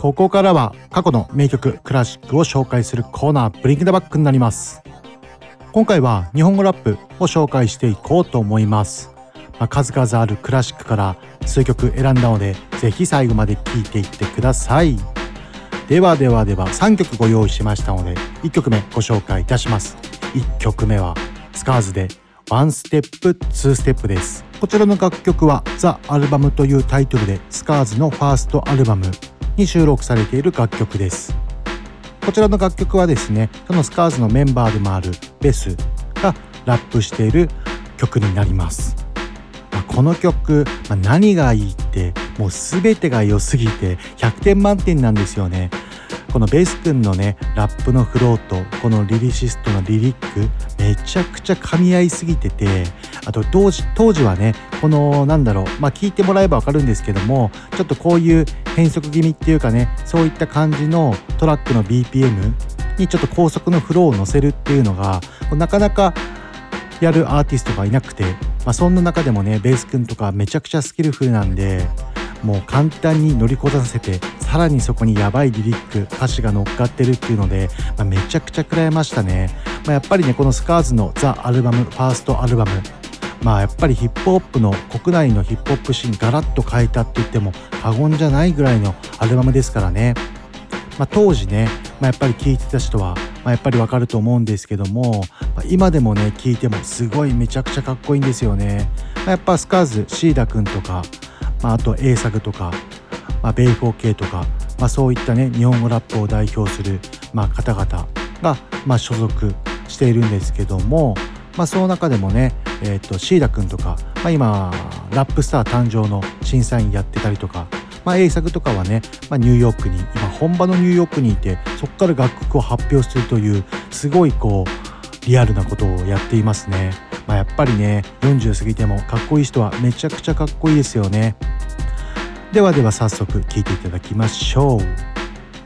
ここからは過去の名曲クラシックを紹介するコーナーブリングダバックになります今回は日本語ラップを紹介していこうと思います、まあ、数々あるクラシックから数曲選んだのでぜひ最後まで聴いていってください。ではではでは3曲ご用意しましたので1曲目ご紹介いたします。1曲目はスカーズでワンステップツーステップです。こちらの楽曲はザ・アルバムというタイトルでスカーズのファーストアルバムに収録されている楽曲です。こちらの楽曲はですねそのスカーズのメンバーでもあるベスがラップしている曲になります、この曲、まあ何がいいってもう全てが良すぎて100点満点なんですよね。このベース君のねラップのフローとこのリリシストのリリックめちゃくちゃ噛み合いすぎててあと当時当時はねこのなんだろうまあ聞いてもらえばわかるんですけどもちょっとこういう変則気味っていうかねそういった感じのトラックの BPM にちょっと高速のフローを乗せるっていうのがなかなかやるアーティストがいなくて、まあ、そんな中でもねベース君とかめちゃくちゃスキルフルなんでもう簡単に乗りこなせてさらにそこにやばいリリック歌詞が乗っかってるっていうので、まあ、めちゃくちゃ食らいましたね、まあ、やっぱりねこのスカーズのザ・アルバムファーストアルバムまあやっぱりヒップホップの国内のヒップホップシーンガラッと変えたって言っても過言じゃないぐらいのアルバムですからね。まあ、当時ね、まあ、やっぱり聴いてた人は、まあ、やっぱりわかると思うんですけども、まあ今でもね聴いてもすごいめちゃくちゃかっこいいんですよね、まあやっぱスカーズシーダくんとか、まあ、あと A 作とか、まあ、ベイフォー系とか、まあ、そういったね日本語ラップを代表する、まあ、方々が、まあ、所属しているんですけども、まあ、その中でもね、えー、とシーダくんとか、まあ、今ラップスター誕生の審査員やってたりとかまあ、A 作とかはね、まあ、ニューヨークに今本場のニューヨークにいてそこから楽曲を発表するというすごいこうリアルなことをやっていますね、まあ、やっぱりね40過ぎてもかっこいい人はめちゃくちゃかっこいいですよね。ではでは早速聴いていただきましょう。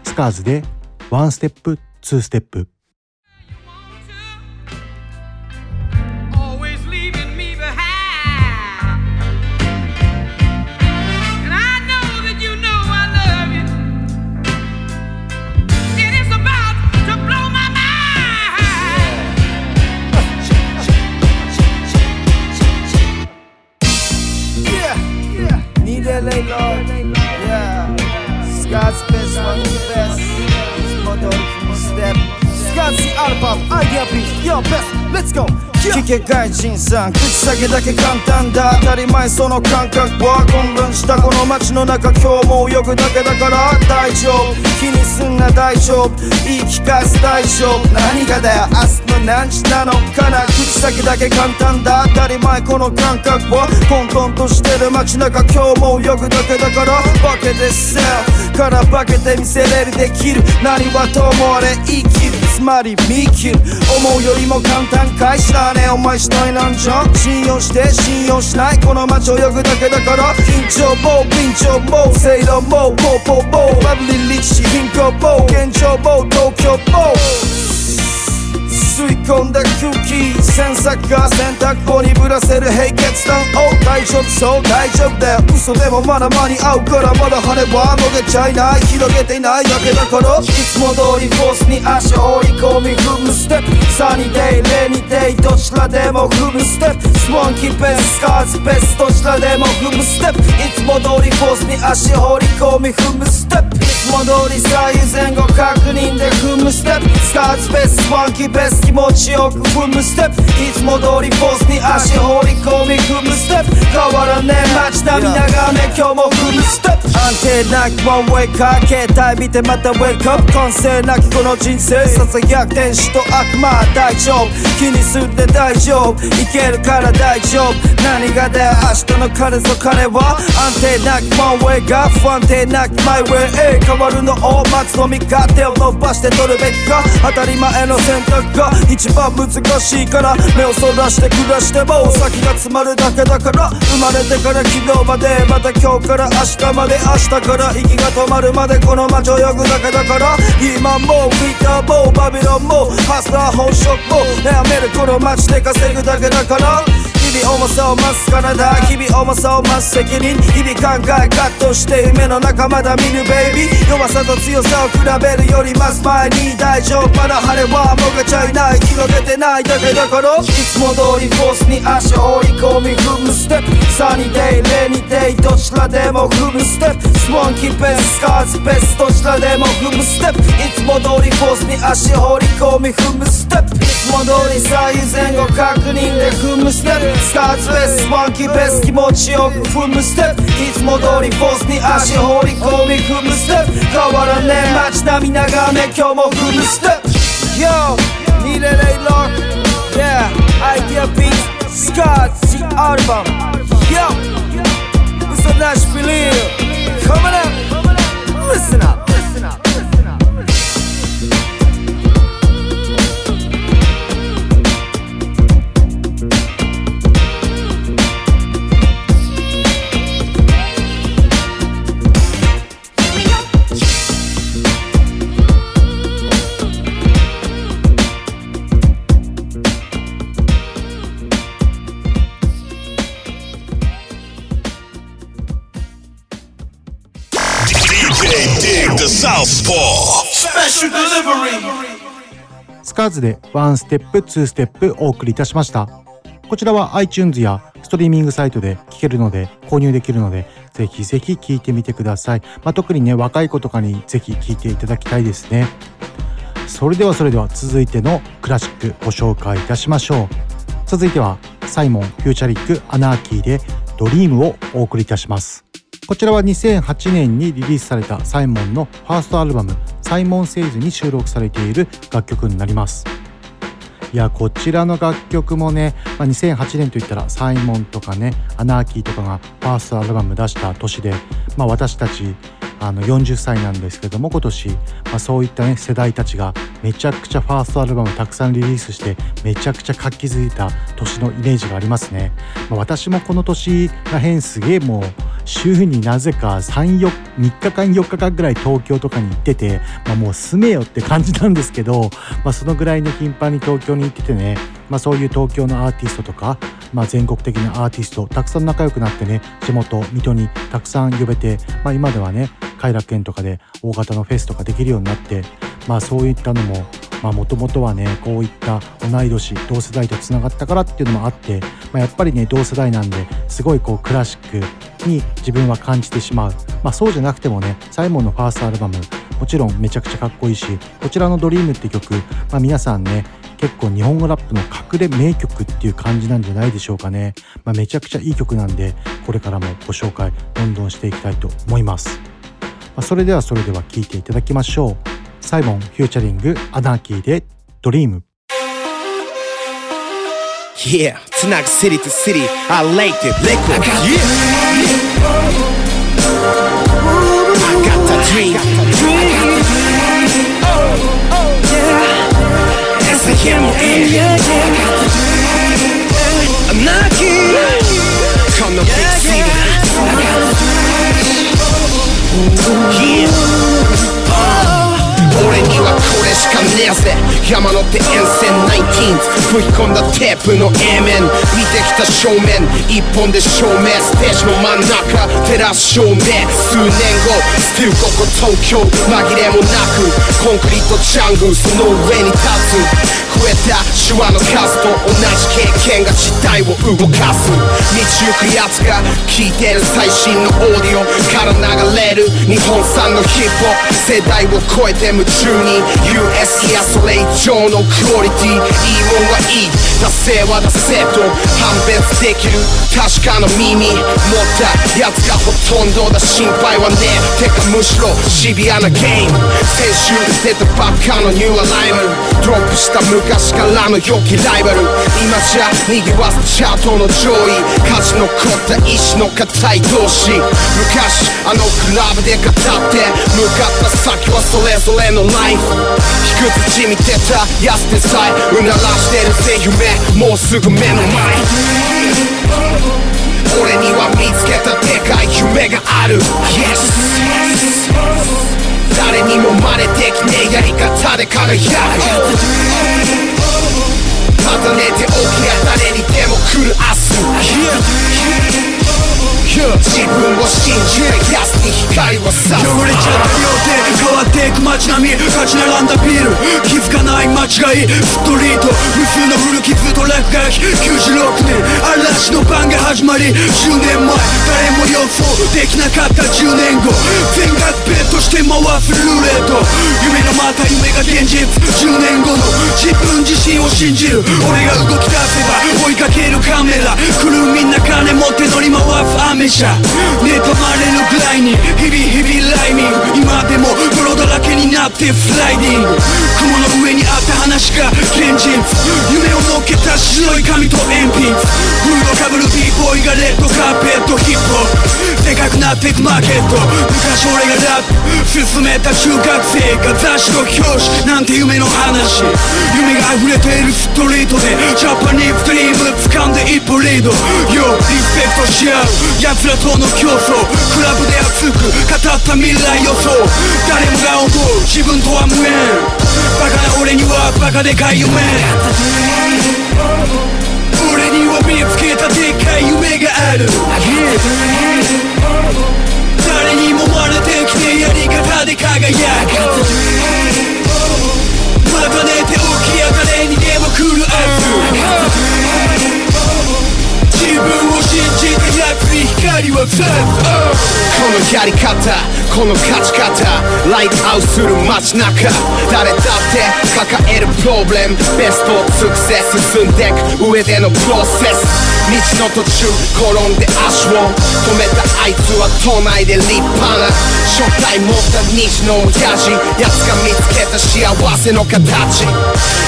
スカーズでワンステップツーステップ。
LA Lord. Yeah. Scott's best one, the best. From the step. Scott's the album, idea beat. Yo, best. Let's go. 聞け外人さん口先だけ簡単だ。当たり前その感覚は混乱したこの街の中今日も泳ぐだけだから大丈夫。気にすんな大丈夫。言い聞かす大丈夫。何がだよ。明日の何時なのかな。口先だけ簡単だ当たり前この感覚は混沌としてる街中今日も泳ぐだけだからバケでセルから化けてみせれるできる。何はともあれ生きる。つまり見切る思うよりも簡単かい知らねお前したいなんじゃん信用して信用しないこの街泳ぐだけだから緊張も緊張もセイロもボーボーボーバブリーリッチ貧困も現状も東京も吸い込んだ空気詮索が洗濯棒にぶらせる平決断を大丈夫そう大丈夫だよ嘘でもまだ間に合うからまだ羽はもげちゃいない。広げていない。だけだからいつも通りフォースに足を折り込み踏むステップ。サニーデイレニーデイどちらでも踏むステップスモンキーベススカーズベスどちらでも踏むステップ。いつも通りフォースに足を折り込み踏むステップ。つも通り左右前後確認で踏むステップ。スカーズベススモンキーベース気持ちよく踏むステップ。いつも通りフォースに足を折り込み踏むステップ。変わらねえ街並み眺め今日も踏むステップ。安定なきワンウェイか携帯見てまたウェイクアップ完成なきこの人生。ささやく天使と悪魔大丈夫。気にすって大丈夫。いけるから大丈夫。何がだよ明日の金ぞ金は。安定なきワンウェイが不安定なきマイウェイ。変わるのを待つのみか手を伸ばして取るべきか。当たり前の選択が一番難しいから目をそらして暮らしても先が詰まるだけだから。生まれてから昨日までまた今日から明日まで明日から息が止まるまでこの街を泳ぐだけだから。今もギターもバビロンもハスター本職も悩めるこの街で稼ぐだけだから。々重さを増す体日々重さを増す責任。日々考え葛藤して夢の中まだ見るベイビー。弱さと強さを比べるよりまず前に大丈夫まだ晴れはもげちゃいない広げてないだけだからいつも通りフォースに足を折り込み踏むステップ。サニーデイレニーデイどちらでも踏むステップ。スモンキーベススカーズベスどちらでも踏むステップ。いつも通りフォースに足を折り込み踏むステップ。いつも通り左右前後確認で踏むステップ。スカーズベスモンキーベス気持ちよく踏むステップいつも通りフォースに足を折り込み踏むステップ変わらねえ街並み眺め今日も踏むステップ Yo, need it a lock Yeah, idea beat Scott, the album Yo, it's a Nashville Coming up, listen up Listen up,
SCARS で One Step Two Step お送りいたしました。こちらは iTunes やストリーミングサイトで聴けるので購入できるのでぜひぜひ聴いてみてください、まあ、特にね若い子とかにぜひ聴いていただきたいですね。それではそれでは続いてのクラシックご紹介いたしましょう。続いては SIMON featuring ANARCHY で Dream をお送りいたします。こちらは2008年にリリースされた SIMON のファーストアルバム「 Simon Says」に収録されている楽曲になります。いやこちらの楽曲もね、まあ、2008年といったらサイモンとかねアナーキーとかがファーストアルバム出した年で、まあ、私たちあの40歳なんですけども今年、まあ、そういったね世代たちがめちゃくちゃファーストアルバムたくさんリリースしてめちゃくちゃ活気づいた年のイメージがありますね、まあ、私もこの年らへんすげえもう週になぜか34 3日間4日間ぐらい東京とかに行ってて、まあ、もう住めよって感じなんですけど、まあ、そのぐらいね頻繁に東京に行っててね、まあ、そういう東京のアーティストとか、まあ、全国的なアーティストたくさん仲良くなってね地元水戸にたくさん呼べて、まあ、今ではね偕楽園とかで大型のフェスとかできるようになってまあそういったのももともとはねこういった同い年同世代とつながったからっていうのもあって、まあ、やっぱりね同世代なんですごいこうクラシックに自分は感じてしまう、まあ、そうじゃなくてもね SIMON のファーストアルバムもちろんめちゃくちゃかっこいいしこちらの「 Dream って曲、まあ、皆さんね結構日本語ラップの隠れ名曲っていう感じなんじゃないでしょうかね、まあ、めちゃくちゃいい曲なんでこれからもご紹介どんどんしていきたいと思います、まあ、それではそれでは聴いていただきましょう SIMON featuring ANARCHY で Dream
Yeah, tonight city to city, I like it, liquid. Yeah. I got the dream. 새해 모임여행 I'm not here 건너 big city I got the thrill 俺にはこれしかねえぜ山手沿線 19th 吹き込んだテープの A 面見てきた正面。一本で照明ステージの真ん中。照らす照明。数年後 Still ここ東京。紛れもなく。コンクリートジャングルその上に立つ。増えた手話の数と同じ経験が時代を動かす。道行くやつが聴いてる最新のオーディオ。から流れる日本産のヒップホップ。世代を超えて中に US やそれ以上のクオリティいいもんはいい惰性は惰性と判別できる。確かな耳。持ったやつがほとんどだ心配はねえ。てかむしろシビアなゲーム。先週出たばっかのニューアライバル。ドロップした昔からの良きライバル。今じゃ賑わすチャートの上位価値の凝った意志の固い同士。昔あのクラブで語って向かった先はそれぞれのライフ。卑屈地見てた。やつでさえうならしてるぜ夢。もうすぐ目の前。俺には見つけたでかい夢がある。Yes 誰にも真似できねえやり方で輝く。また寝て起きや誰にでも来る明日。Yeah. 自分を信じてやつに光を差す
汚れちゃったよって変わっていく街並み立ち並んだビル気づかない間違いストリート無数の古傷と落書き96年嵐の番が始まり10年前誰も予想できなかった10年後全額ベットして回すルーレット夢のまた夢が現実10年後の自分自身を信じる。俺が動き出せば追いかけるカメラ。来るみんな金持って乗り回す。雨じゃ。妬まれるぐらいに日々日々ライミング。今でも泥だらけになってスライディング。雲の上にあった話が現実。夢を乗っけた白い紙と鉛筆。フードかぶる b ボーイがレッドカーペットヒップホップ。でかくなっていくマーケット。昔俺がラップ。進めた中学生が雑誌の表紙。なんて夢の話。夢が溢れているストリートでジャパニーズドリーム。掴んで一歩リード。Yo リスペクトし合う奴らとの競争。クラブで熱く語った未来予想。誰もが思う。自分とは無縁。バカな俺にはバカでかい夢。俺には見つけたでかい夢がある、誰にも真似できねえやり方で輝く。また寝て起きや誰にでも来る明日自分を信じたやつに光は全部
このやり方この勝ち方。ライトアウトする街中。誰だって抱えるプロブレムベストを尽くせ進んでく上でのプロセス。道の途中転んで足を止めたあいつは都内で立派な。正体持った西の親父やつが見つけた幸せの形。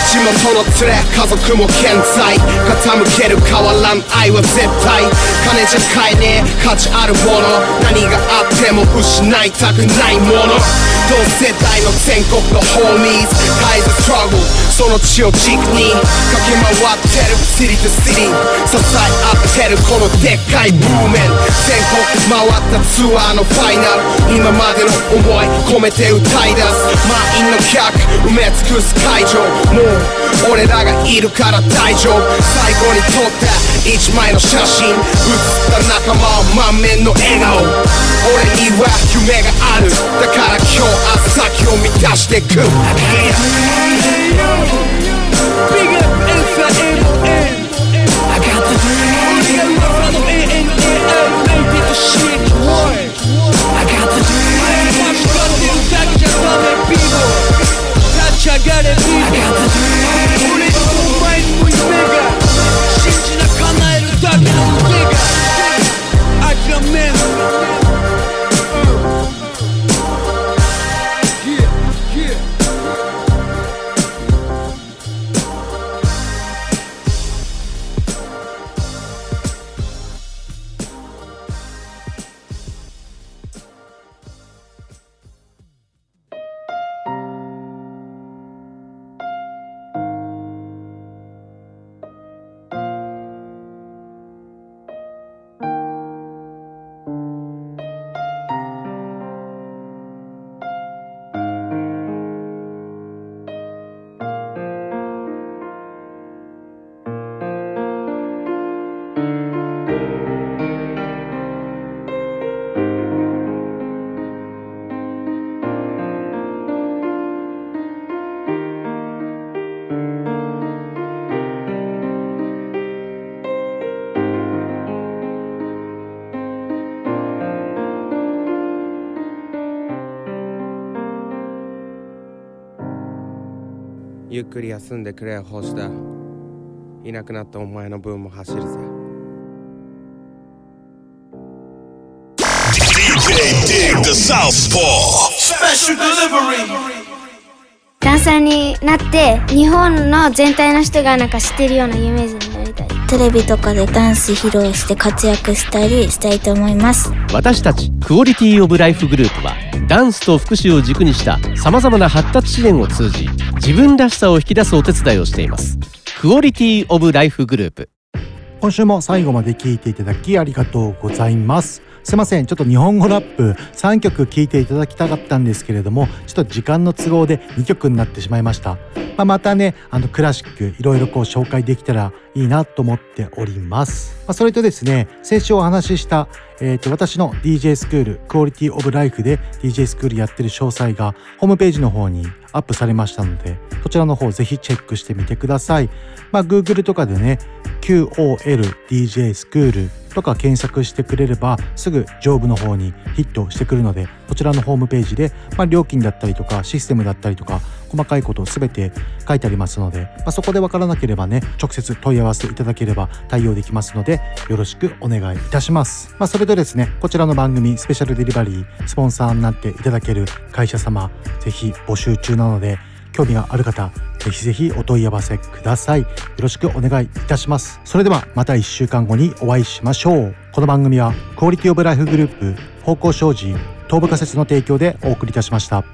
地元の連れ家族も健在。傾ける変わらん愛は絶対金じゃ買えねえ。価値あるもの。何があっても失い。たくないもの。同世代の全国のホーミーズ。絶えずストラグルその血を軸に駆け回ってるシティとシティ支え合ってるこのでっかいブーメン。全国回ったツアーのファイナル。今までの思い込めて歌い出す。満員の客埋め尽くす会場。もう俺らがいるから大丈夫。最後に撮った一枚の写真。写った仲間は満面の笑顔。俺には夢がだから今日明日先を満たしてく
I.
ゆっくり休んでくれ星田いなくなったお前の分も走るぜ
DJ Dig the Southpaw.
Special delivery.
ダンサーになって日本の全体の人がなんか知ってるような有名人になりたいテレビとかでダンス披露して活躍したりしたいと思います
私たちクオリティオブライフグループはダンスと福祉を軸にしたさまざまな発達支援を通じ自分らしさを引き出すお手伝いをしています。クオリティオブライフグループ
今週も最後まで聞いていただきありがとうございます。すいません。ちょっと日本語ラップ3曲聴いていただきたかったんですけれどもちょっと時間の都合で2曲になってしまいました、まあ、またねあのクラシックいろいろこう紹介できたらいいなと思っております、まあ、それとですね先週お話しした、えー、と私の DJ スクールクオリティオブライフで DJ スクールやってる詳細がホームページの方にアップされましたのでそちらの方ぜひチェックしてみてください。まあ Google とかでね QOLDJ スクールとか検索してくれればすぐ上部の方にヒットしてくるのでこちらのホームページで、まあ、料金だったりとかシステムだったりとか細かいことを全て書いてありますので、まあ、そこでわからなければね直接問い合わせいただければ対応できますのでよろしくお願いいたします、まあ、それとですねこちらの番組スペシャルデリバリースポンサーになっていただける会社様ぜひ募集中なので興味がある方ぜひぜひお問い合わせください。よろしくお願いいたします。それではまた1週間後にお会いしましょう。この番組はクオリティオブライフグループ方向障子東部仮説の提供でお送りいたしました。